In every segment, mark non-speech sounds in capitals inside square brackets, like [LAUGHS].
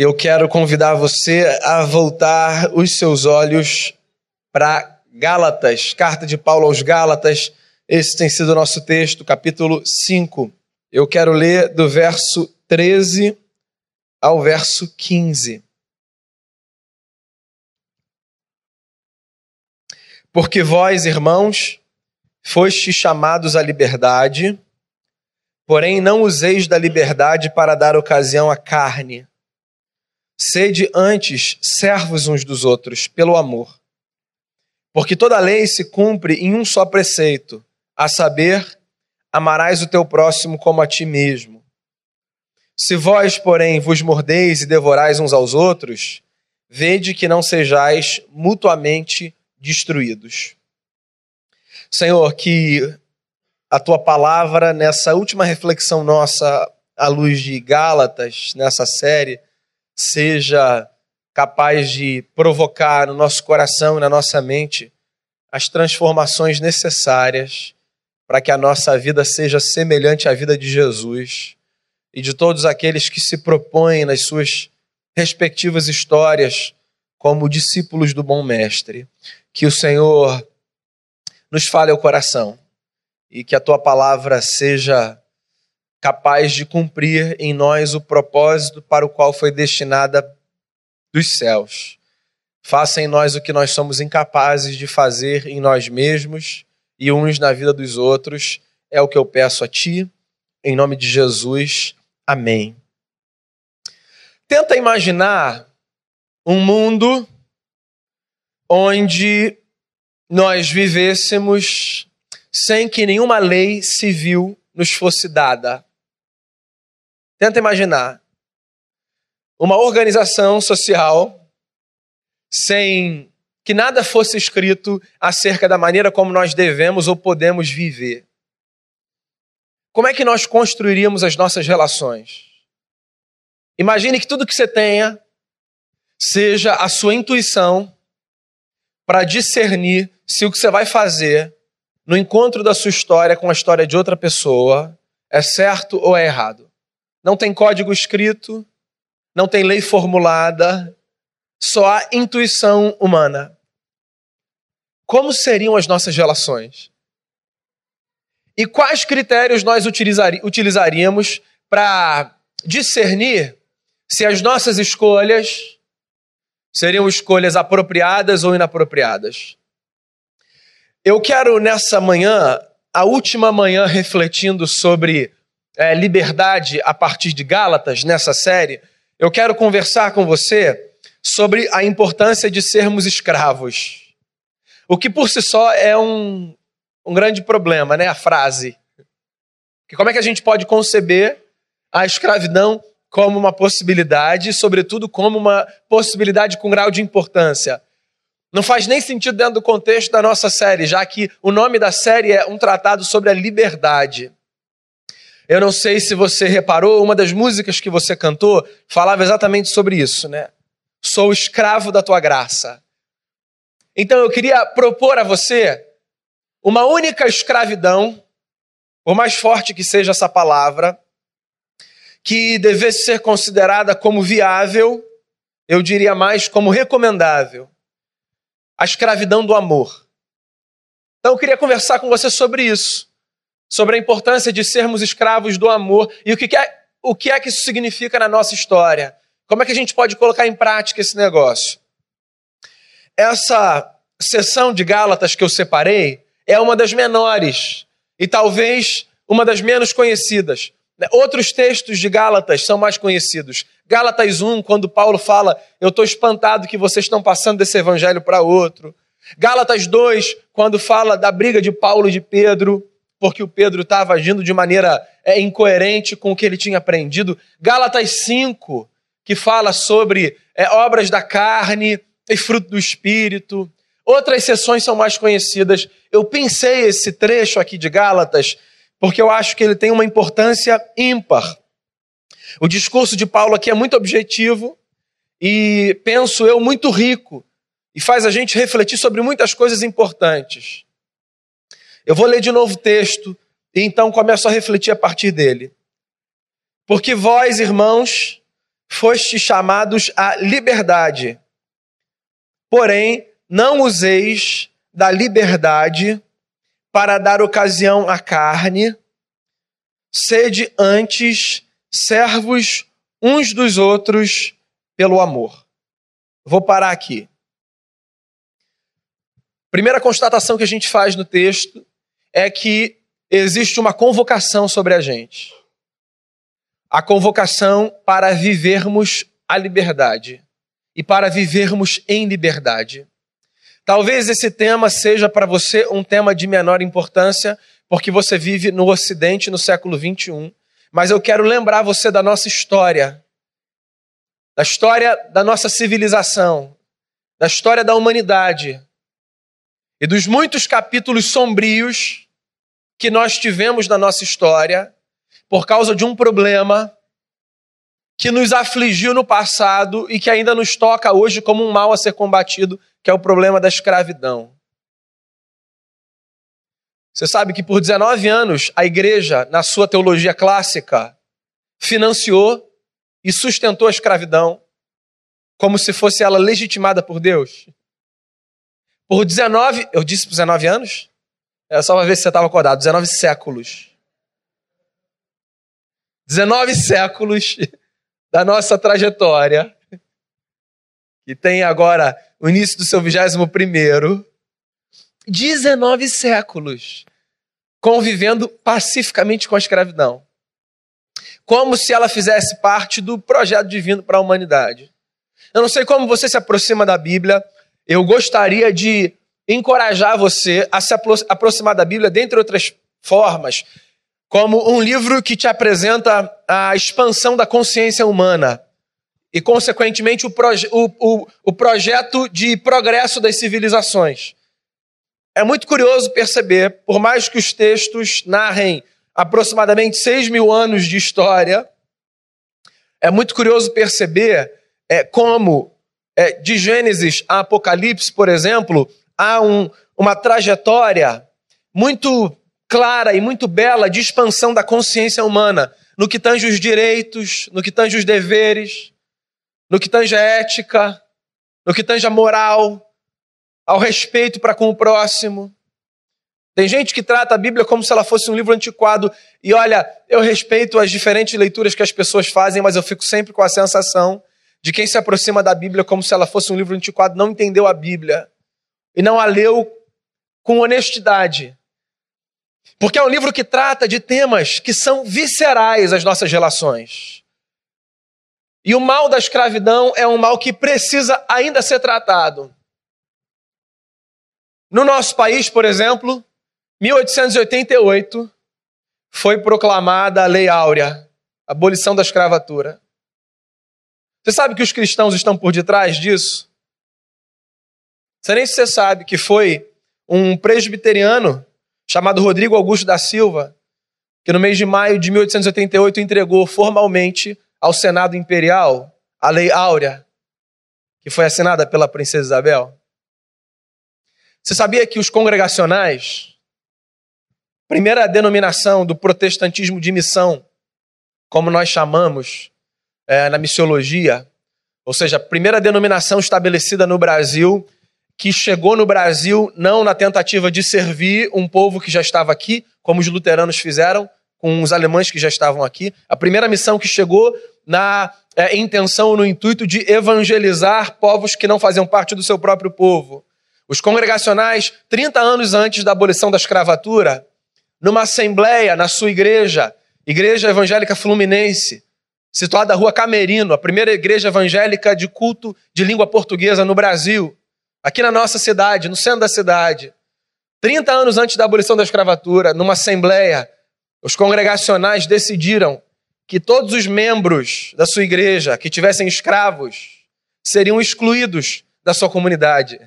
Eu quero convidar você a voltar os seus olhos para Gálatas, carta de Paulo aos Gálatas. Esse tem sido o nosso texto, capítulo 5. Eu quero ler do verso 13 ao verso 15. Porque vós, irmãos, fostes chamados à liberdade, porém não useis da liberdade para dar ocasião à carne. Sede antes servos uns dos outros, pelo amor. Porque toda lei se cumpre em um só preceito, a saber, amarás o teu próximo como a ti mesmo. Se vós, porém, vos mordeis e devorais uns aos outros, vede que não sejais mutuamente destruídos. Senhor, que a tua palavra, nessa última reflexão nossa à luz de Gálatas, nessa série, seja capaz de provocar no nosso coração e na nossa mente as transformações necessárias para que a nossa vida seja semelhante à vida de Jesus e de todos aqueles que se propõem nas suas respectivas histórias como discípulos do bom mestre. Que o Senhor nos fale ao coração e que a tua palavra seja capaz de cumprir em nós o propósito para o qual foi destinada dos céus. Faça em nós o que nós somos incapazes de fazer em nós mesmos e uns na vida dos outros. É o que eu peço a ti, em nome de Jesus. Amém. Tenta imaginar um mundo onde nós vivêssemos sem que nenhuma lei civil nos fosse dada. Tenta imaginar uma organização social sem que nada fosse escrito acerca da maneira como nós devemos ou podemos viver. Como é que nós construiríamos as nossas relações? Imagine que tudo que você tenha seja a sua intuição para discernir se o que você vai fazer no encontro da sua história com a história de outra pessoa é certo ou é errado. Não tem código escrito, não tem lei formulada, só há intuição humana. Como seriam as nossas relações? E quais critérios nós utilizaríamos para discernir se as nossas escolhas seriam escolhas apropriadas ou inapropriadas? Eu quero nessa manhã, a última manhã, refletindo sobre é, liberdade a partir de Gálatas, nessa série, eu quero conversar com você sobre a importância de sermos escravos. O que por si só é um, um grande problema, né? A frase. Que como é que a gente pode conceber a escravidão como uma possibilidade, sobretudo como uma possibilidade com grau de importância? Não faz nem sentido dentro do contexto da nossa série, já que o nome da série é um tratado sobre a liberdade. Eu não sei se você reparou, uma das músicas que você cantou falava exatamente sobre isso, né? Sou escravo da tua graça. Então eu queria propor a você uma única escravidão, por mais forte que seja essa palavra, que devesse ser considerada como viável, eu diria mais como recomendável. A escravidão do amor. Então eu queria conversar com você sobre isso, sobre a importância de sermos escravos do amor e o que é, o que é que isso significa na nossa história. Como é que a gente pode colocar em prática esse negócio? Essa sessão de Gálatas que eu separei é uma das menores e talvez uma das menos conhecidas. Outros textos de Gálatas são mais conhecidos. Gálatas 1, quando Paulo fala, eu estou espantado que vocês estão passando desse evangelho para outro. Gálatas 2, quando fala da briga de Paulo e de Pedro, porque o Pedro estava agindo de maneira é, incoerente com o que ele tinha aprendido. Gálatas 5, que fala sobre é, obras da carne e fruto do espírito. Outras sessões são mais conhecidas. Eu pensei esse trecho aqui de Gálatas porque eu acho que ele tem uma importância ímpar. O discurso de Paulo aqui é muito objetivo e, penso eu, muito rico e faz a gente refletir sobre muitas coisas importantes. Eu vou ler de novo o texto e então começo a refletir a partir dele. Porque vós, irmãos, foste chamados à liberdade. Porém, não useis da liberdade para dar ocasião à carne, sede antes servos uns dos outros pelo amor. Vou parar aqui. Primeira constatação que a gente faz no texto é que existe uma convocação sobre a gente. A convocação para vivermos a liberdade e para vivermos em liberdade. Talvez esse tema seja para você um tema de menor importância, porque você vive no Ocidente no século 21. Mas eu quero lembrar você da nossa história, da história da nossa civilização, da história da humanidade e dos muitos capítulos sombrios que nós tivemos na nossa história por causa de um problema que nos afligiu no passado e que ainda nos toca hoje como um mal a ser combatido, que é o problema da escravidão. Você sabe que por 19 anos a igreja, na sua teologia clássica, financiou e sustentou a escravidão como se fosse ela legitimada por Deus. Por 19, eu disse por 19 anos? É só para ver se você estava acordado, 19 séculos. 19 séculos [LAUGHS] da nossa trajetória, que tem agora o início do seu 21 primeiro, 19 séculos convivendo pacificamente com a escravidão como se ela fizesse parte do projeto divino para a humanidade. Eu não sei como você se aproxima da Bíblia, eu gostaria de encorajar você a se aproximar da Bíblia, dentre outras formas, como um livro que te apresenta a expansão da consciência humana e, consequentemente, o, proje o, o, o projeto de progresso das civilizações. É muito curioso perceber, por mais que os textos narrem aproximadamente 6 mil anos de história, é muito curioso perceber é, como, é, de Gênesis a Apocalipse, por exemplo, há um, uma trajetória muito clara e muito bela de expansão da consciência humana no que tange os direitos, no que tange os deveres, no que tange a ética, no que tange a moral, ao respeito para com o próximo. Tem gente que trata a Bíblia como se ela fosse um livro antiquado. E olha, eu respeito as diferentes leituras que as pessoas fazem, mas eu fico sempre com a sensação de quem se aproxima da Bíblia como se ela fosse um livro antiquado não entendeu a Bíblia e não a leu com honestidade. Porque é um livro que trata de temas que são viscerais às nossas relações. E o mal da escravidão é um mal que precisa ainda ser tratado. No nosso país, por exemplo, 1888 foi proclamada a Lei Áurea, abolição da escravatura. Você sabe que os cristãos estão por detrás disso? Você nem se você sabe que foi um presbiteriano chamado Rodrigo Augusto da Silva, que no mês de maio de 1888 entregou formalmente ao Senado Imperial a Lei Áurea, que foi assinada pela princesa Isabel. Você sabia que os congregacionais Primeira denominação do protestantismo de missão, como nós chamamos é, na missiologia, ou seja, a primeira denominação estabelecida no Brasil, que chegou no Brasil não na tentativa de servir um povo que já estava aqui, como os luteranos fizeram com os alemães que já estavam aqui. A primeira missão que chegou na é, intenção, no intuito de evangelizar povos que não faziam parte do seu próprio povo. Os congregacionais, 30 anos antes da abolição da escravatura, numa assembleia na sua igreja, Igreja Evangélica Fluminense, situada na Rua Camerino, a primeira igreja evangélica de culto de língua portuguesa no Brasil, aqui na nossa cidade, no centro da cidade. 30 anos antes da abolição da escravatura, numa assembleia, os congregacionais decidiram que todos os membros da sua igreja que tivessem escravos seriam excluídos da sua comunidade.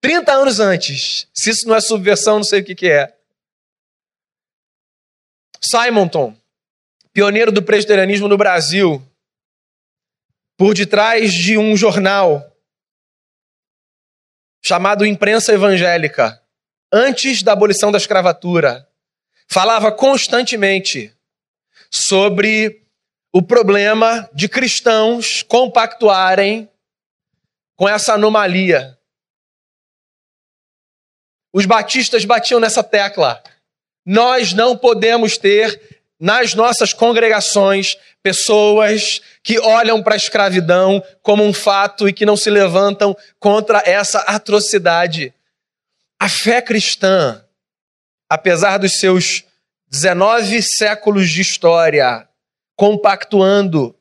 30 anos antes. Se isso não é subversão, não sei o que, que é. Simonton, pioneiro do presbiterianismo no Brasil, por detrás de um jornal chamado Imprensa Evangélica, antes da abolição da escravatura, falava constantemente sobre o problema de cristãos compactuarem com essa anomalia. Os batistas batiam nessa tecla. Nós não podemos ter nas nossas congregações pessoas que olham para a escravidão como um fato e que não se levantam contra essa atrocidade. A fé cristã, apesar dos seus 19 séculos de história, compactuando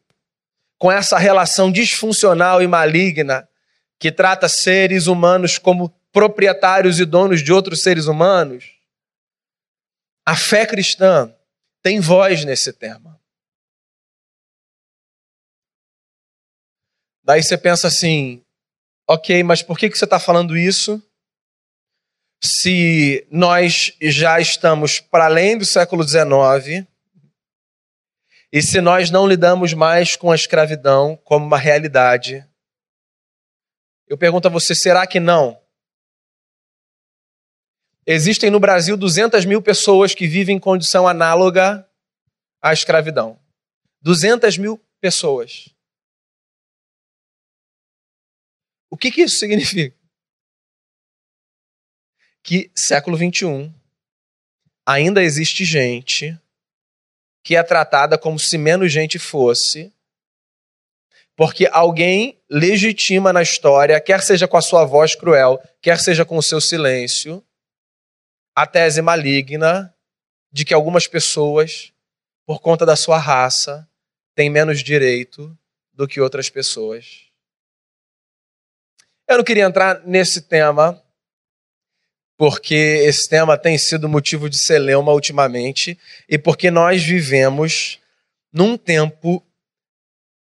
com essa relação disfuncional e maligna que trata seres humanos como proprietários e donos de outros seres humanos, a fé cristã tem voz nesse tema. Daí você pensa assim, ok, mas por que, que você está falando isso? Se nós já estamos para além do século XIX e se nós não lidamos mais com a escravidão como uma realidade, eu pergunto a você, será que não? Existem no Brasil 200 mil pessoas que vivem em condição análoga à escravidão. 200 mil pessoas. O que, que isso significa? Que século 21 ainda existe gente que é tratada como se menos gente fosse, porque alguém legitima na história, quer seja com a sua voz cruel, quer seja com o seu silêncio, a tese maligna de que algumas pessoas, por conta da sua raça, têm menos direito do que outras pessoas. Eu não queria entrar nesse tema, porque esse tema tem sido motivo de celeuma ultimamente, e porque nós vivemos num tempo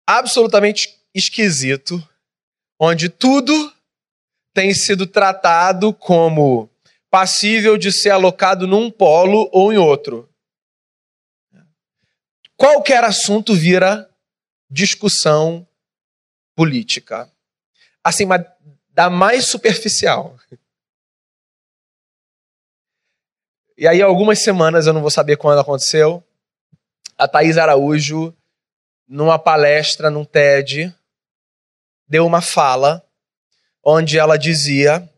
absolutamente esquisito, onde tudo tem sido tratado como passível de ser alocado num polo ou em outro. Qualquer assunto vira discussão política. Assim, mas da mais superficial. E aí, algumas semanas, eu não vou saber quando aconteceu, a Thaís Araújo, numa palestra, num TED, deu uma fala onde ela dizia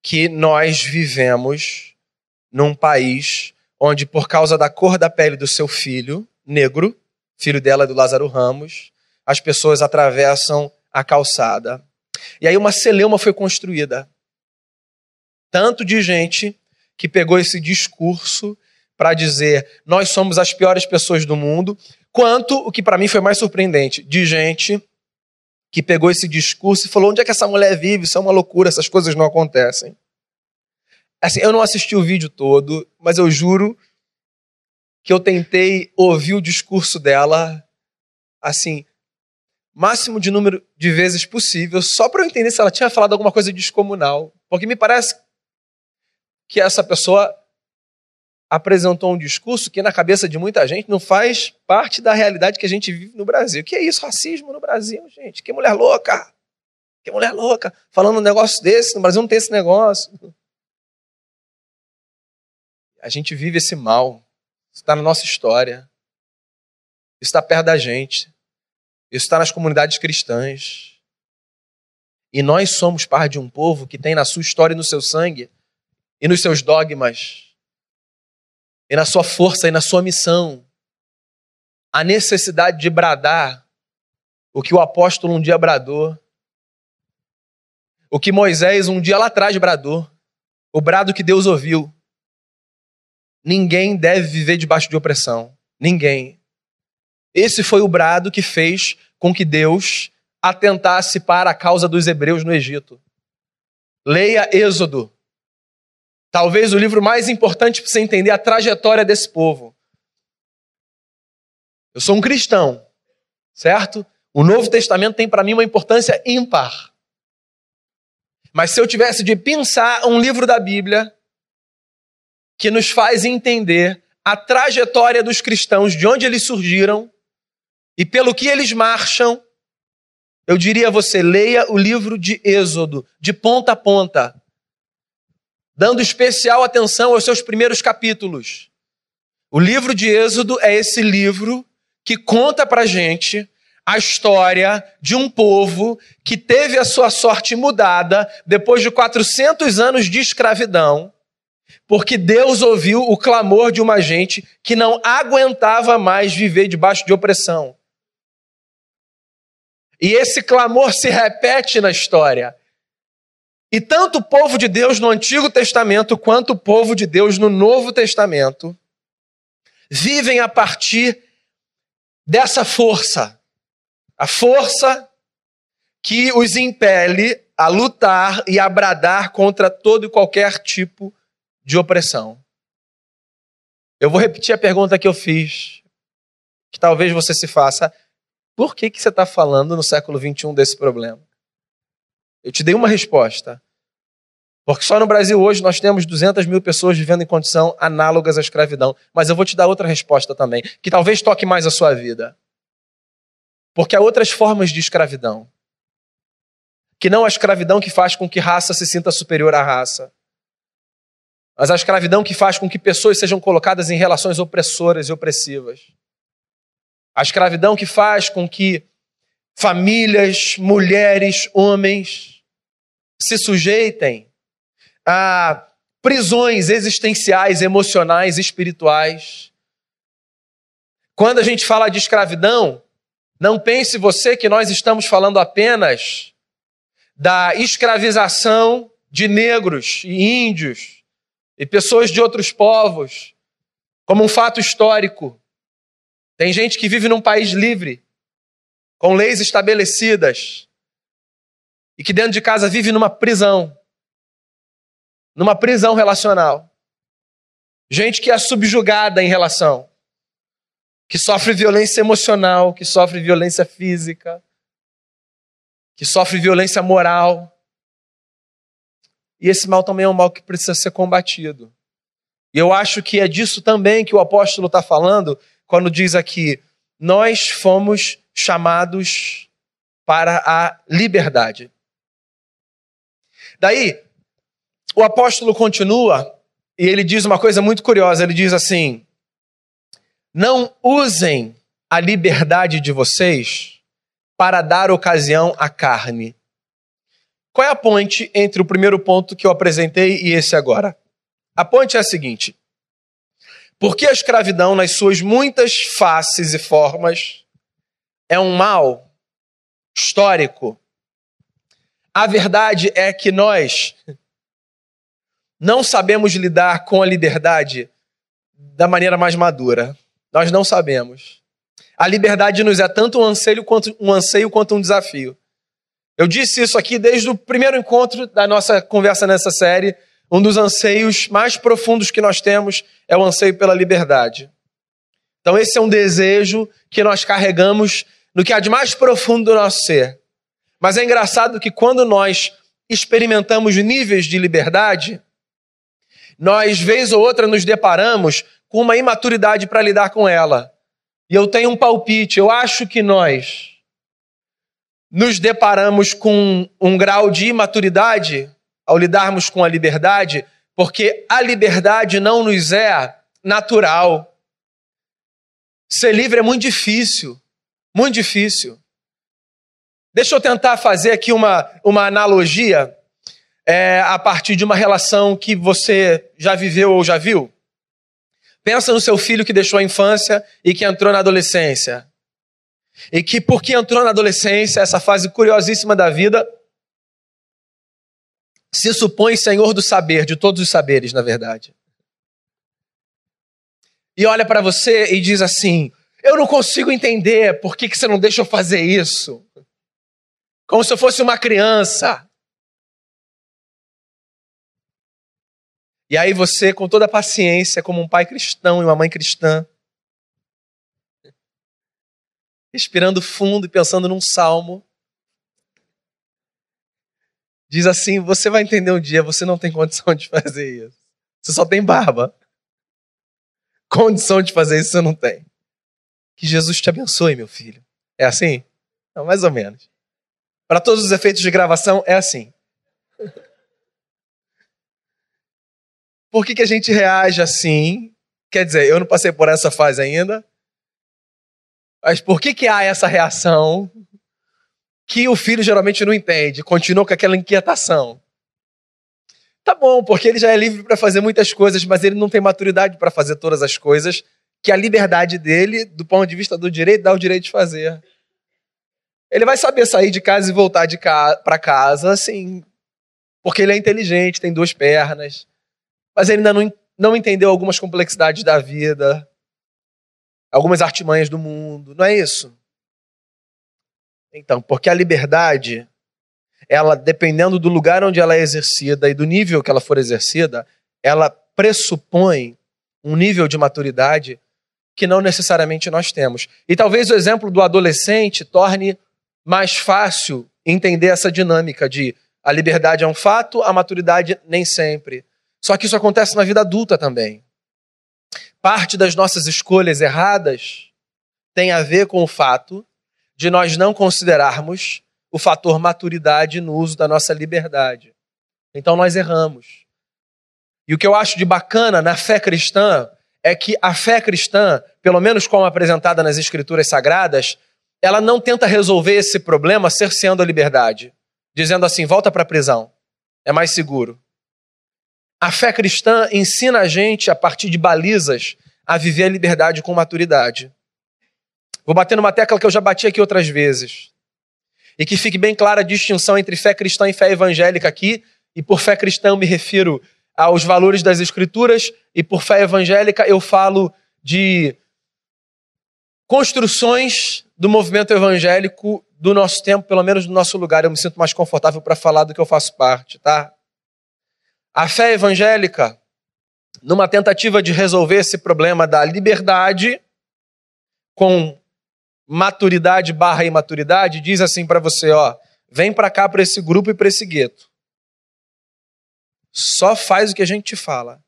que nós vivemos num país onde, por causa da cor da pele do seu filho, negro, filho dela é do Lázaro Ramos, as pessoas atravessam a calçada. E aí uma celeuma foi construída. Tanto de gente que pegou esse discurso para dizer nós somos as piores pessoas do mundo, quanto o que para mim foi mais surpreendente, de gente que pegou esse discurso e falou: onde é que essa mulher vive? Isso é uma loucura, essas coisas não acontecem. Assim, eu não assisti o vídeo todo, mas eu juro que eu tentei ouvir o discurso dela, assim, máximo de número de vezes possível, só para eu entender se ela tinha falado alguma coisa descomunal. Porque me parece que essa pessoa apresentou um discurso que na cabeça de muita gente não faz parte da realidade que a gente vive no Brasil. Que é isso, racismo no Brasil, gente? Que mulher louca! Que mulher louca! Falando um negócio desse, no Brasil não tem esse negócio. A gente vive esse mal. Isso está na nossa história. Isso está perto da gente. Isso está nas comunidades cristãs. E nós somos parte de um povo que tem na sua história e no seu sangue, e nos seus dogmas, e na sua força e na sua missão, a necessidade de bradar o que o apóstolo um dia bradou, o que Moisés um dia lá atrás bradou, o brado que Deus ouviu. Ninguém deve viver debaixo de opressão. Ninguém. Esse foi o brado que fez com que Deus atentasse para a causa dos hebreus no Egito. Leia Êxodo. Talvez o livro mais importante para você entender a trajetória desse povo. Eu sou um cristão, certo? O Novo Testamento tem para mim uma importância ímpar. Mas se eu tivesse de pensar um livro da Bíblia que nos faz entender a trajetória dos cristãos, de onde eles surgiram e pelo que eles marcham, eu diria a você: leia o livro de Êxodo, de ponta a ponta dando especial atenção aos seus primeiros capítulos. O livro de Êxodo é esse livro que conta pra gente a história de um povo que teve a sua sorte mudada depois de 400 anos de escravidão, porque Deus ouviu o clamor de uma gente que não aguentava mais viver debaixo de opressão. E esse clamor se repete na história. E tanto o povo de Deus no Antigo Testamento quanto o povo de Deus no Novo Testamento vivem a partir dessa força. A força que os impele a lutar e a bradar contra todo e qualquer tipo de opressão. Eu vou repetir a pergunta que eu fiz, que talvez você se faça. Por que, que você está falando no século XXI desse problema? Eu te dei uma resposta. Porque só no Brasil hoje nós temos 200 mil pessoas vivendo em condição análogas à escravidão. Mas eu vou te dar outra resposta também, que talvez toque mais a sua vida. Porque há outras formas de escravidão. Que não a escravidão que faz com que raça se sinta superior à raça. Mas a escravidão que faz com que pessoas sejam colocadas em relações opressoras e opressivas. A escravidão que faz com que famílias, mulheres, homens se sujeitem a prisões existenciais, emocionais, espirituais. Quando a gente fala de escravidão, não pense você que nós estamos falando apenas da escravização de negros e índios e pessoas de outros povos, como um fato histórico. Tem gente que vive num país livre, com leis estabelecidas, e que dentro de casa vive numa prisão numa prisão relacional. Gente que é subjugada em relação que sofre violência emocional, que sofre violência física, que sofre violência moral. E esse mal também é um mal que precisa ser combatido. E eu acho que é disso também que o apóstolo está falando quando diz aqui: nós fomos chamados para a liberdade. Daí, o apóstolo continua e ele diz uma coisa muito curiosa: ele diz assim não usem a liberdade de vocês para dar ocasião à carne. Qual é a ponte entre o primeiro ponto que eu apresentei e esse agora? A ponte é a seguinte: porque a escravidão, nas suas muitas faces e formas, é um mal histórico, a verdade é que nós não sabemos lidar com a liberdade da maneira mais madura. Nós não sabemos. A liberdade nos é tanto um anseio quanto um, anseio quanto um desafio. Eu disse isso aqui desde o primeiro encontro da nossa conversa nessa série. Um dos anseios mais profundos que nós temos é o anseio pela liberdade. Então, esse é um desejo que nós carregamos no que há de mais profundo do nosso ser. Mas é engraçado que quando nós experimentamos níveis de liberdade, nós, vez ou outra, nos deparamos com uma imaturidade para lidar com ela. E eu tenho um palpite, eu acho que nós nos deparamos com um grau de imaturidade ao lidarmos com a liberdade, porque a liberdade não nos é natural. Ser livre é muito difícil, muito difícil. Deixa eu tentar fazer aqui uma, uma analogia é, a partir de uma relação que você já viveu ou já viu. Pensa no seu filho que deixou a infância e que entrou na adolescência. E que, porque entrou na adolescência, essa fase curiosíssima da vida, se supõe senhor do saber, de todos os saberes, na verdade. E olha para você e diz assim: Eu não consigo entender por que, que você não deixa eu fazer isso. Como se eu fosse uma criança. E aí você, com toda a paciência, como um pai cristão e uma mãe cristã, respirando fundo e pensando num salmo, diz assim: Você vai entender um dia, você não tem condição de fazer isso. Você só tem barba. Condição de fazer isso você não tem. Que Jesus te abençoe, meu filho. É assim? Não, mais ou menos. Para todos os efeitos de gravação, é assim. [LAUGHS] Por que, que a gente reage assim? Quer dizer, eu não passei por essa fase ainda. Mas por que, que há essa reação que o filho geralmente não entende? Continua com aquela inquietação. Tá bom, porque ele já é livre para fazer muitas coisas, mas ele não tem maturidade para fazer todas as coisas que a liberdade dele, do ponto de vista do direito, dá o direito de fazer. Ele vai saber sair de casa e voltar de ca para casa, assim, porque ele é inteligente, tem duas pernas, mas ele ainda não, não entendeu algumas complexidades da vida, algumas artimanhas do mundo, não é isso? Então, porque a liberdade ela, dependendo do lugar onde ela é exercida e do nível que ela for exercida, ela pressupõe um nível de maturidade que não necessariamente nós temos. E talvez o exemplo do adolescente torne mais fácil entender essa dinâmica de a liberdade é um fato, a maturidade nem sempre. Só que isso acontece na vida adulta também. Parte das nossas escolhas erradas tem a ver com o fato de nós não considerarmos o fator maturidade no uso da nossa liberdade. Então nós erramos. E o que eu acho de bacana na fé cristã é que a fé cristã, pelo menos como apresentada nas escrituras sagradas, ela não tenta resolver esse problema cerceando a liberdade, dizendo assim: volta para a prisão, é mais seguro. A fé cristã ensina a gente, a partir de balizas, a viver a liberdade com maturidade. Vou bater numa tecla que eu já bati aqui outras vezes. E que fique bem clara a distinção entre fé cristã e fé evangélica aqui. E por fé cristã eu me refiro aos valores das Escrituras, e por fé evangélica eu falo de construções do movimento evangélico do nosso tempo, pelo menos do nosso lugar. Eu me sinto mais confortável para falar do que eu faço parte, tá? A fé evangélica, numa tentativa de resolver esse problema da liberdade com maturidade barra imaturidade, diz assim para você, ó, vem para cá para esse grupo e para esse gueto. Só faz o que a gente te fala.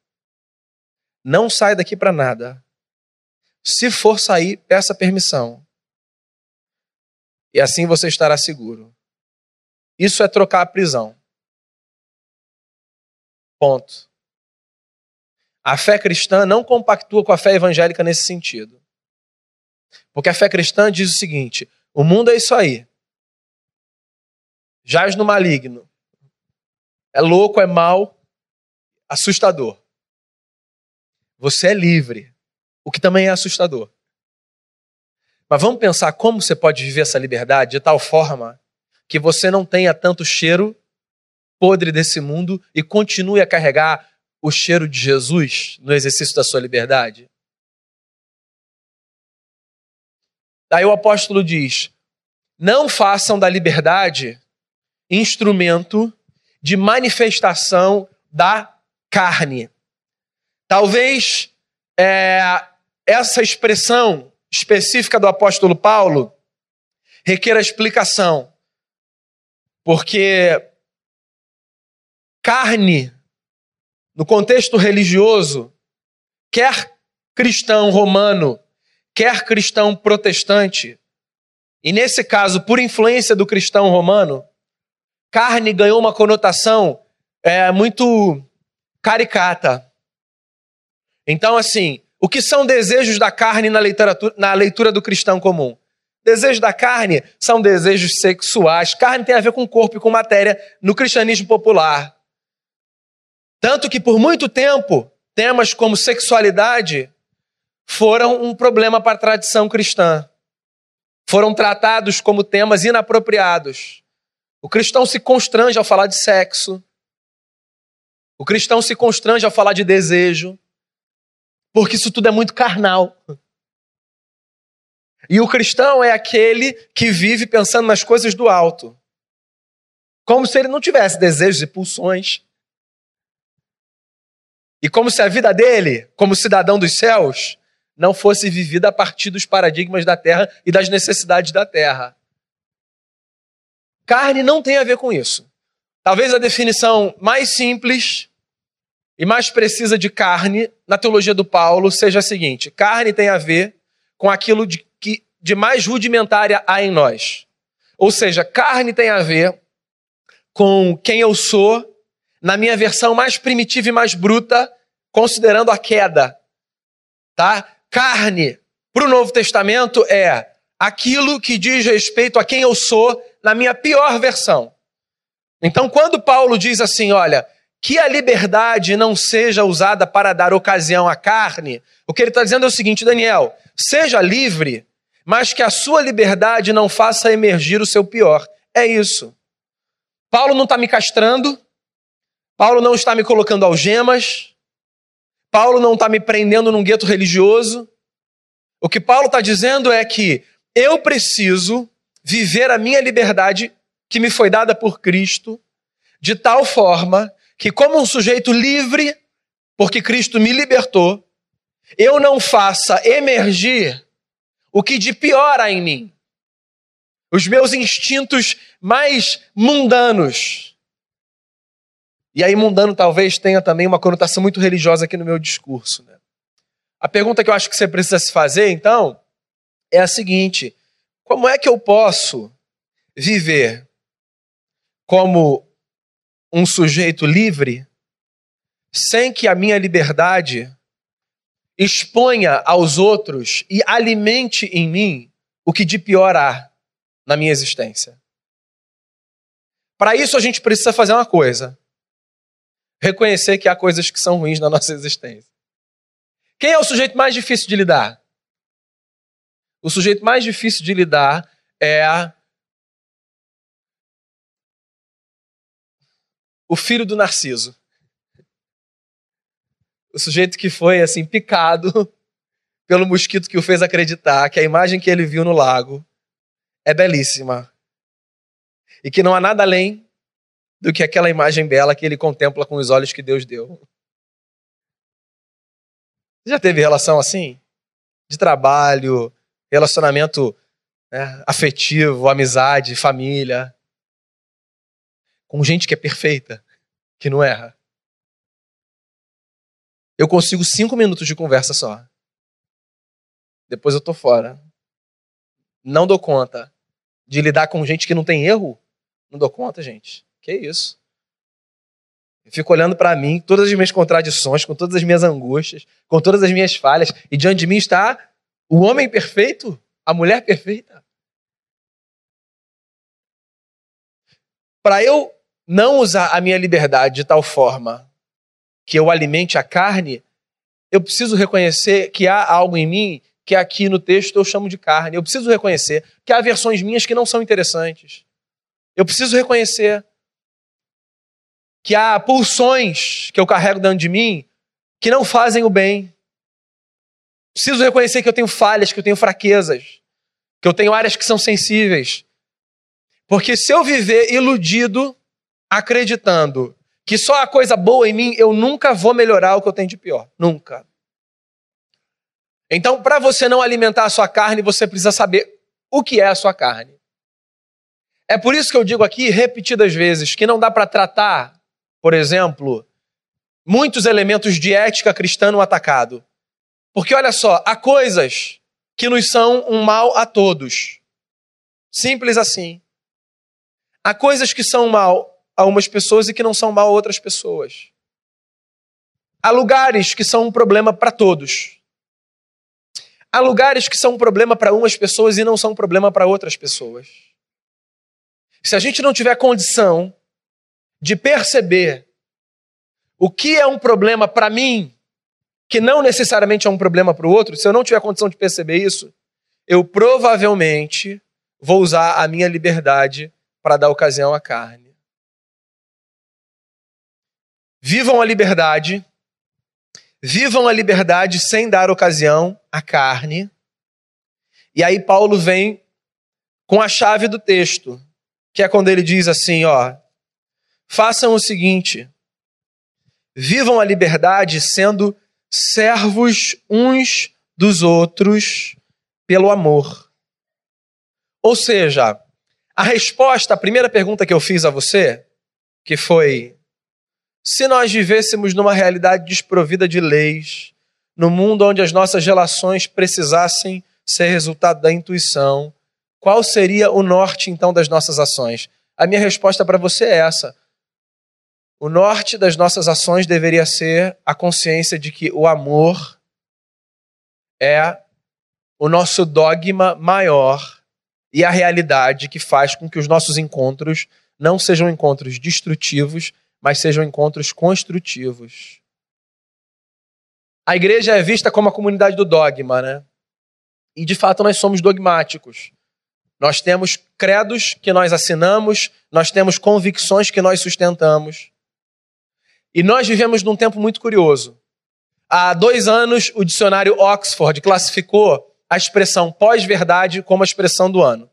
Não sai daqui para nada. Se for sair, peça permissão. E assim você estará seguro. Isso é trocar a prisão. Ponto. A fé cristã não compactua com a fé evangélica nesse sentido. Porque a fé cristã diz o seguinte: o mundo é isso aí. Jaz no maligno. É louco, é mal, assustador. Você é livre, o que também é assustador. Mas vamos pensar como você pode viver essa liberdade de tal forma que você não tenha tanto cheiro podre desse mundo e continue a carregar o cheiro de Jesus no exercício da sua liberdade? Daí o apóstolo diz: não façam da liberdade instrumento de manifestação da carne. Talvez é, essa expressão específica do apóstolo Paulo requer explicação. Porque carne, no contexto religioso, quer cristão romano, quer cristão protestante, e nesse caso, por influência do cristão romano, carne ganhou uma conotação é, muito caricata. Então, assim, o que são desejos da carne na, literatura, na leitura do cristão comum? Desejos da carne são desejos sexuais. Carne tem a ver com corpo e com matéria no cristianismo popular. Tanto que por muito tempo, temas como sexualidade foram um problema para a tradição cristã. Foram tratados como temas inapropriados. O cristão se constrange ao falar de sexo. O cristão se constrange ao falar de desejo. Porque isso tudo é muito carnal. E o cristão é aquele que vive pensando nas coisas do alto. Como se ele não tivesse desejos e pulsões. E como se a vida dele, como cidadão dos céus, não fosse vivida a partir dos paradigmas da terra e das necessidades da terra. Carne não tem a ver com isso. Talvez a definição mais simples e mais precisa de carne na teologia do Paulo seja a seguinte: carne tem a ver com aquilo de, que, de mais rudimentária há em nós. Ou seja, carne tem a ver com quem eu sou na minha versão mais primitiva e mais bruta, considerando a queda. Tá? Carne, para o Novo Testamento, é aquilo que diz respeito a quem eu sou na minha pior versão. Então, quando Paulo diz assim, olha, que a liberdade não seja usada para dar ocasião à carne, o que ele está dizendo é o seguinte, Daniel, seja livre, mas que a sua liberdade não faça emergir o seu pior. É isso. Paulo não está me castrando, Paulo não está me colocando algemas, Paulo não está me prendendo num gueto religioso. O que Paulo está dizendo é que eu preciso viver a minha liberdade que me foi dada por Cristo, de tal forma que, como um sujeito livre, porque Cristo me libertou, eu não faça emergir o que de pior há em mim. Os meus instintos mais mundanos. E aí, mundano talvez tenha também uma conotação muito religiosa aqui no meu discurso. Né? A pergunta que eu acho que você precisa se fazer, então, é a seguinte: como é que eu posso viver como um sujeito livre sem que a minha liberdade exponha aos outros e alimente em mim o que de pior há na minha existência? Para isso a gente precisa fazer uma coisa: reconhecer que há coisas que são ruins na nossa existência. Quem é o sujeito mais difícil de lidar? O sujeito mais difícil de lidar é o filho do Narciso. O sujeito que foi assim picado pelo mosquito que o fez acreditar que a imagem que ele viu no lago é belíssima. E que não há nada além do que aquela imagem bela que ele contempla com os olhos que Deus deu. Você já teve relação assim? De trabalho, relacionamento né, afetivo, amizade, família com gente que é perfeita, que não erra. Eu consigo cinco minutos de conversa só. Depois eu tô fora. Não dou conta de lidar com gente que não tem erro. Não dou conta, gente. Que isso? Eu fico olhando para mim, todas as minhas contradições, com todas as minhas angústias, com todas as minhas falhas, e diante de mim está o homem perfeito, a mulher perfeita. Para eu não usar a minha liberdade de tal forma que eu alimente a carne, eu preciso reconhecer que há algo em mim que aqui no texto eu chamo de carne. Eu preciso reconhecer que há versões minhas que não são interessantes. Eu preciso reconhecer que há pulsões que eu carrego dentro de mim que não fazem o bem. Preciso reconhecer que eu tenho falhas, que eu tenho fraquezas, que eu tenho áreas que são sensíveis. Porque se eu viver iludido acreditando que só a coisa boa em mim, eu nunca vou melhorar o que eu tenho de pior. Nunca. Então, para você não alimentar a sua carne, você precisa saber o que é a sua carne. É por isso que eu digo aqui repetidas vezes que não dá para tratar, por exemplo, muitos elementos de ética cristã no atacado. Porque olha só, há coisas que nos são um mal a todos. Simples assim. Há coisas que são mal a umas pessoas e que não são mal a outras pessoas. Há lugares que são um problema para todos. Há lugares que são um problema para umas pessoas e não são um problema para outras pessoas. Se a gente não tiver condição de perceber o que é um problema para mim, que não necessariamente é um problema para o outro, se eu não tiver condição de perceber isso, eu provavelmente vou usar a minha liberdade para dar ocasião à carne. Vivam a liberdade. Vivam a liberdade sem dar ocasião à carne. E aí Paulo vem com a chave do texto, que é quando ele diz assim, ó: Façam o seguinte: Vivam a liberdade sendo servos uns dos outros pelo amor. Ou seja, a resposta à primeira pergunta que eu fiz a você, que foi se nós vivêssemos numa realidade desprovida de leis, no mundo onde as nossas relações precisassem ser resultado da intuição, qual seria o norte então das nossas ações? A minha resposta para você é essa. O norte das nossas ações deveria ser a consciência de que o amor é o nosso dogma maior e a realidade que faz com que os nossos encontros não sejam encontros destrutivos, mas sejam encontros construtivos. A igreja é vista como a comunidade do dogma, né? E de fato nós somos dogmáticos. Nós temos credos que nós assinamos, nós temos convicções que nós sustentamos. E nós vivemos num tempo muito curioso. Há dois anos, o dicionário Oxford classificou a expressão pós-verdade como a expressão do ano.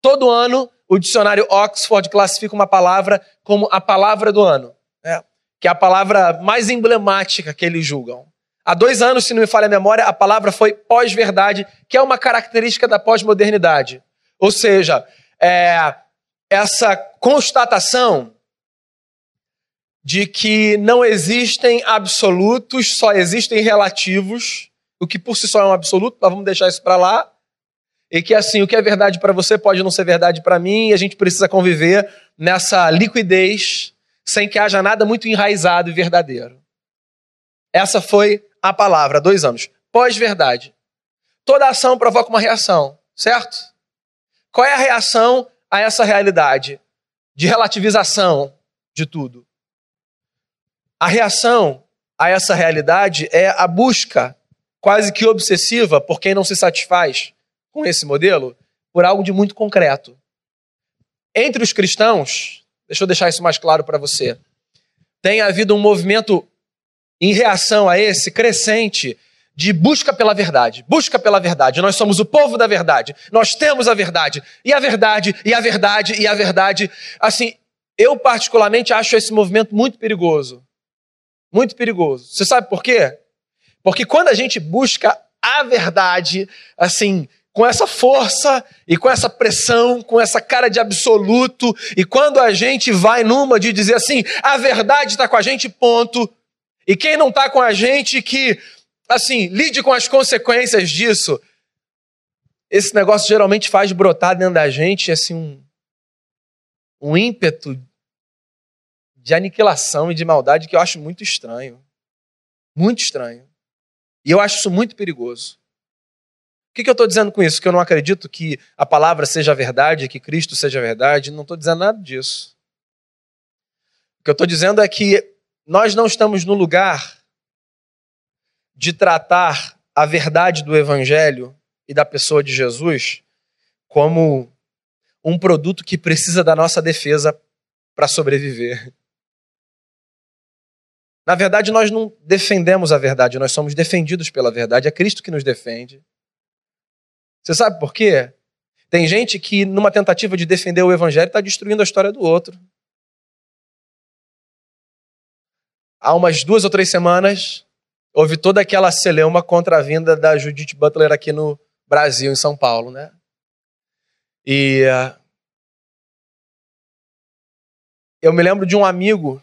Todo ano, o dicionário Oxford classifica uma palavra como a palavra do ano, né? que é a palavra mais emblemática que eles julgam. Há dois anos, se não me falha a memória, a palavra foi pós-verdade, que é uma característica da pós-modernidade. Ou seja, é, essa constatação de que não existem absolutos, só existem relativos, o que por si só é um absoluto, mas vamos deixar isso para lá. E que assim, o que é verdade para você pode não ser verdade para mim, e a gente precisa conviver nessa liquidez, sem que haja nada muito enraizado e verdadeiro. Essa foi a palavra, dois anos. Pós-verdade. Toda ação provoca uma reação, certo? Qual é a reação a essa realidade de relativização de tudo? A reação a essa realidade é a busca quase que obsessiva por quem não se satisfaz com esse modelo por algo de muito concreto. Entre os cristãos, deixa eu deixar isso mais claro para você, tem havido um movimento em reação a esse crescente de busca pela verdade. Busca pela verdade. Nós somos o povo da verdade. Nós temos a verdade. E a verdade, e a verdade, e a verdade. Assim, eu particularmente acho esse movimento muito perigoso. Muito perigoso. Você sabe por quê? Porque quando a gente busca a verdade, assim, com essa força e com essa pressão, com essa cara de absoluto, e quando a gente vai numa de dizer assim, a verdade está com a gente, ponto, e quem não está com a gente que, assim, lide com as consequências disso. Esse negócio geralmente faz brotar dentro da gente, assim, um, um ímpeto de aniquilação e de maldade que eu acho muito estranho. Muito estranho. E eu acho isso muito perigoso. O que, que eu estou dizendo com isso? Que eu não acredito que a palavra seja verdade, que Cristo seja verdade. Não estou dizendo nada disso. O que eu estou dizendo é que nós não estamos no lugar de tratar a verdade do Evangelho e da pessoa de Jesus como um produto que precisa da nossa defesa para sobreviver. Na verdade, nós não defendemos a verdade, nós somos defendidos pela verdade. É Cristo que nos defende. Você sabe por quê? Tem gente que, numa tentativa de defender o Evangelho, está destruindo a história do outro. há umas duas ou três semanas, houve toda aquela celeuma contra a vinda da Judith Butler aqui no Brasil, em São Paulo, né? E uh, eu me lembro de um amigo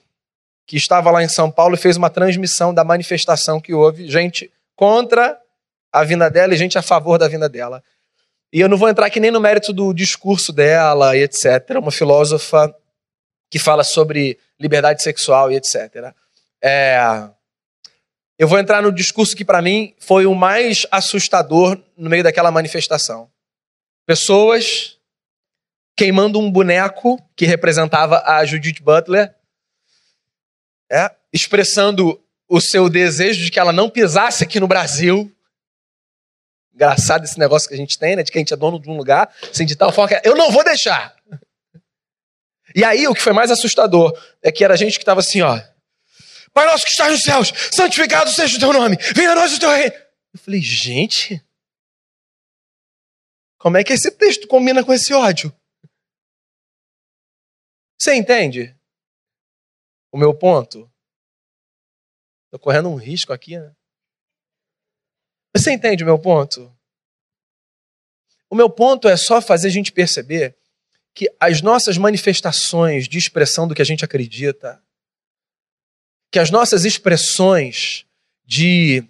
que estava lá em São Paulo e fez uma transmissão da manifestação que houve, gente contra a vinda dela e gente a favor da vinda dela. E eu não vou entrar aqui nem no mérito do discurso dela e etc. Uma filósofa que fala sobre liberdade sexual e etc. É, eu vou entrar no discurso que, para mim, foi o mais assustador no meio daquela manifestação. Pessoas queimando um boneco que representava a Judith Butler, é, expressando o seu desejo de que ela não pisasse aqui no Brasil. Engraçado esse negócio que a gente tem, né? De que a gente é dono de um lugar, assim, de tal forma que eu não vou deixar. E aí, o que foi mais assustador é que era gente que estava assim, ó. Pai nosso que está nos céus, santificado seja o teu nome, venha a nós o teu reino. Eu falei, gente, como é que esse texto combina com esse ódio? Você entende o meu ponto? Estou correndo um risco aqui, né? Você entende o meu ponto? O meu ponto é só fazer a gente perceber que as nossas manifestações de expressão do que a gente acredita, que as nossas expressões de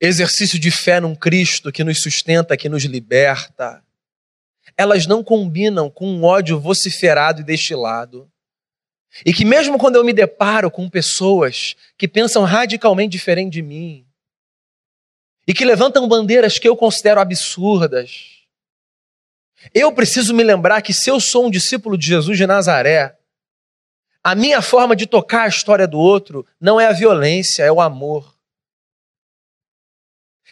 exercício de fé num Cristo que nos sustenta, que nos liberta, elas não combinam com um ódio vociferado e destilado. E que mesmo quando eu me deparo com pessoas que pensam radicalmente diferente de mim, e que levantam bandeiras que eu considero absurdas. Eu preciso me lembrar que se eu sou um discípulo de Jesus de Nazaré, a minha forma de tocar a história do outro não é a violência, é o amor.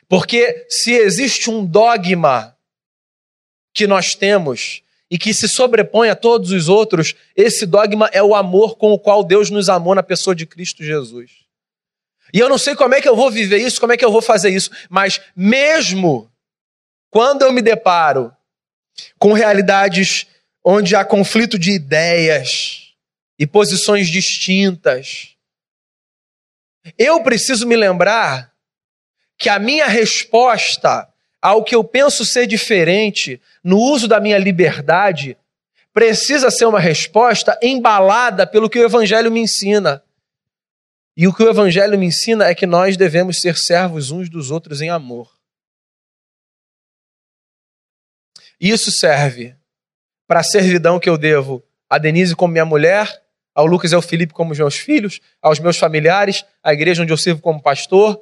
Porque se existe um dogma que nós temos e que se sobrepõe a todos os outros, esse dogma é o amor com o qual Deus nos amou na pessoa de Cristo Jesus. E eu não sei como é que eu vou viver isso, como é que eu vou fazer isso, mas mesmo quando eu me deparo com realidades onde há conflito de ideias e posições distintas, eu preciso me lembrar que a minha resposta ao que eu penso ser diferente no uso da minha liberdade precisa ser uma resposta embalada pelo que o Evangelho me ensina. E o que o Evangelho me ensina é que nós devemos ser servos uns dos outros em amor. Isso serve para a servidão que eu devo a Denise como minha mulher, ao Lucas e ao Felipe como meus filhos, aos meus familiares, à igreja onde eu sirvo como pastor,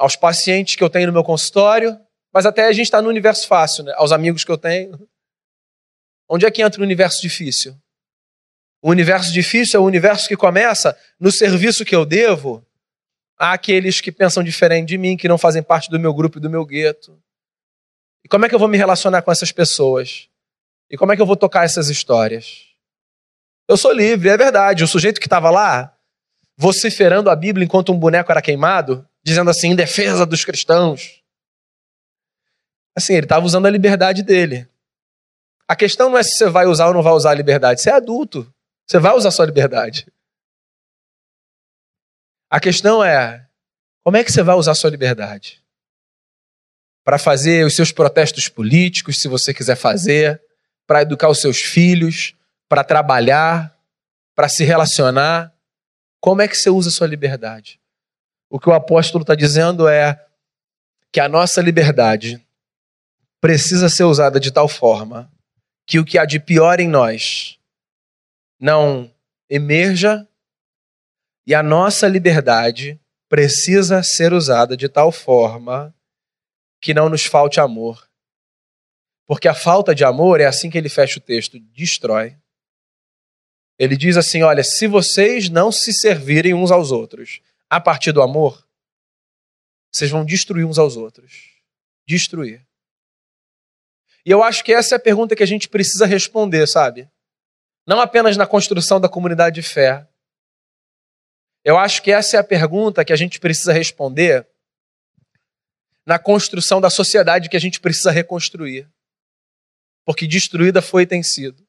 aos pacientes que eu tenho no meu consultório, mas até a gente está no universo fácil, né? aos amigos que eu tenho. Onde é que entra o universo difícil? O universo difícil é o universo que começa no serviço que eu devo àqueles que pensam diferente de mim, que não fazem parte do meu grupo e do meu gueto. E como é que eu vou me relacionar com essas pessoas? E como é que eu vou tocar essas histórias? Eu sou livre, é verdade. O sujeito que estava lá, vociferando a Bíblia enquanto um boneco era queimado, dizendo assim, em defesa dos cristãos. Assim, ele estava usando a liberdade dele. A questão não é se você vai usar ou não vai usar a liberdade. Você é adulto. Você vai usar sua liberdade. A questão é: como é que você vai usar sua liberdade? Para fazer os seus protestos políticos, se você quiser fazer, para educar os seus filhos, para trabalhar, para se relacionar. Como é que você usa sua liberdade? O que o apóstolo está dizendo é que a nossa liberdade precisa ser usada de tal forma que o que há de pior em nós não emerja e a nossa liberdade precisa ser usada de tal forma que não nos falte amor. Porque a falta de amor é assim que ele fecha o texto, destrói. Ele diz assim: olha, se vocês não se servirem uns aos outros a partir do amor, vocês vão destruir uns aos outros. Destruir. E eu acho que essa é a pergunta que a gente precisa responder, sabe? Não apenas na construção da comunidade de fé. Eu acho que essa é a pergunta que a gente precisa responder na construção da sociedade que a gente precisa reconstruir. Porque destruída foi e tem sido.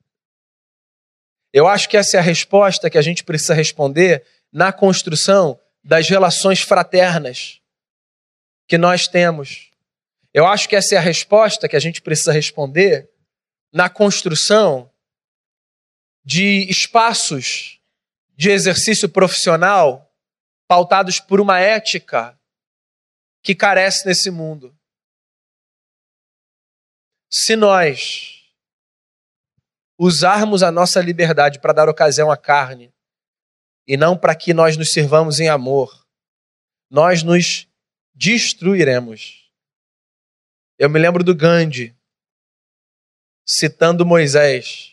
Eu acho que essa é a resposta que a gente precisa responder na construção das relações fraternas que nós temos. Eu acho que essa é a resposta que a gente precisa responder na construção de espaços de exercício profissional pautados por uma ética que carece nesse mundo. Se nós usarmos a nossa liberdade para dar ocasião à carne e não para que nós nos sirvamos em amor, nós nos destruiremos. Eu me lembro do Gandhi citando Moisés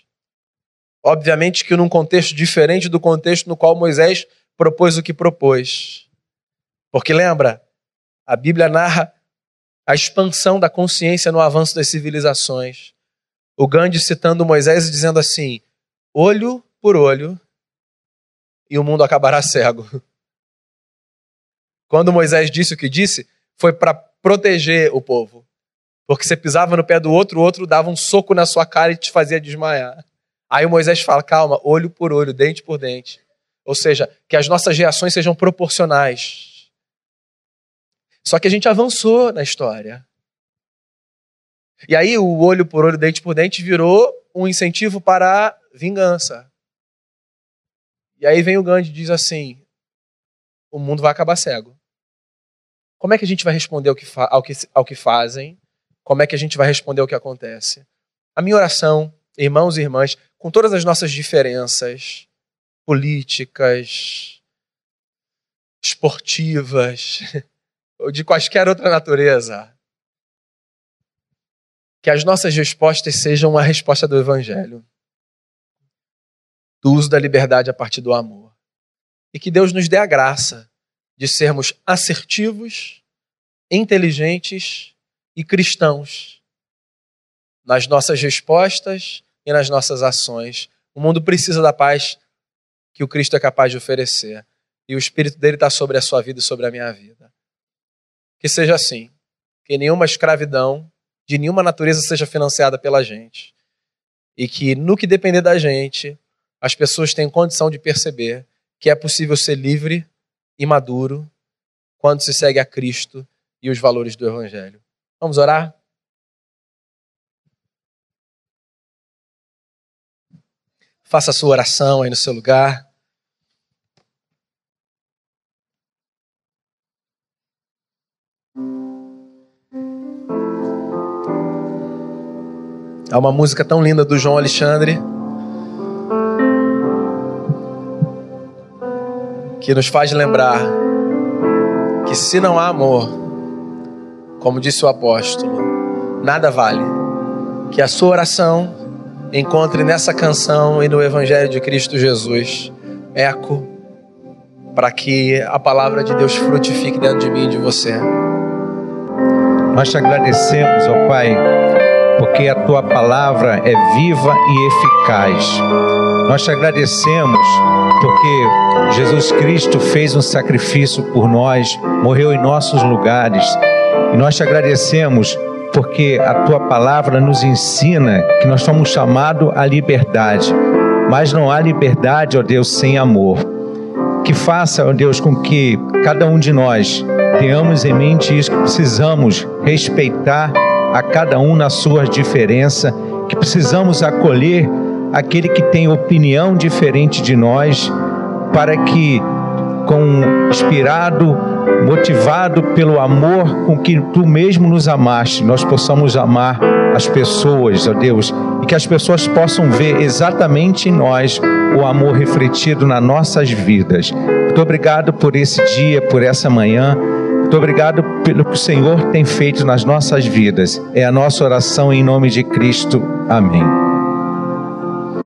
Obviamente que num contexto diferente do contexto no qual Moisés propôs o que propôs. Porque lembra, a Bíblia narra a expansão da consciência no avanço das civilizações. O Gandhi citando Moisés e dizendo assim: olho por olho, e o mundo acabará cego. Quando Moisés disse o que disse, foi para proteger o povo. Porque você pisava no pé do outro, o outro dava um soco na sua cara e te fazia desmaiar. Aí Moisés fala: calma, olho por olho, dente por dente. Ou seja, que as nossas reações sejam proporcionais. Só que a gente avançou na história. E aí o olho por olho, dente por dente virou um incentivo para a vingança. E aí vem o Gandhi e diz assim: o mundo vai acabar cego. Como é que a gente vai responder ao que, ao que, ao que fazem? Como é que a gente vai responder ao que acontece? A minha oração, irmãos e irmãs, com todas as nossas diferenças políticas, esportivas, ou [LAUGHS] de quaisquer outra natureza. Que as nossas respostas sejam a resposta do Evangelho, do uso da liberdade a partir do amor. E que Deus nos dê a graça de sermos assertivos, inteligentes e cristãos nas nossas respostas e nas nossas ações. O mundo precisa da paz que o Cristo é capaz de oferecer. E o Espírito dele está sobre a sua vida e sobre a minha vida. Que seja assim. Que nenhuma escravidão de nenhuma natureza seja financiada pela gente. E que no que depender da gente, as pessoas tenham condição de perceber que é possível ser livre e maduro quando se segue a Cristo e os valores do Evangelho. Vamos orar? Faça a sua oração aí no seu lugar. Há uma música tão linda do João Alexandre que nos faz lembrar que se não há amor, como disse o apóstolo, nada vale. Que a sua oração encontre nessa canção e no Evangelho de Cristo Jesus eco para que a palavra de Deus frutifique dentro de mim e de você. Nós te agradecemos, ó Pai porque a tua palavra é viva e eficaz. Nós te agradecemos porque Jesus Cristo fez um sacrifício por nós, morreu em nossos lugares. E nós te agradecemos porque a tua palavra nos ensina que nós somos chamados à liberdade. Mas não há liberdade, ó Deus, sem amor. Que faça, ó Deus, com que cada um de nós tenhamos em mente isso, que precisamos respeitar a cada um na sua diferença, que precisamos acolher aquele que tem opinião diferente de nós, para que, com inspirado, motivado pelo amor com que tu mesmo nos amaste, nós possamos amar as pessoas, ó Deus, e que as pessoas possam ver exatamente em nós o amor refletido nas nossas vidas. Muito obrigado por esse dia, por essa manhã. Muito obrigado pelo que o Senhor tem feito nas nossas vidas. É a nossa oração em nome de Cristo. Amém.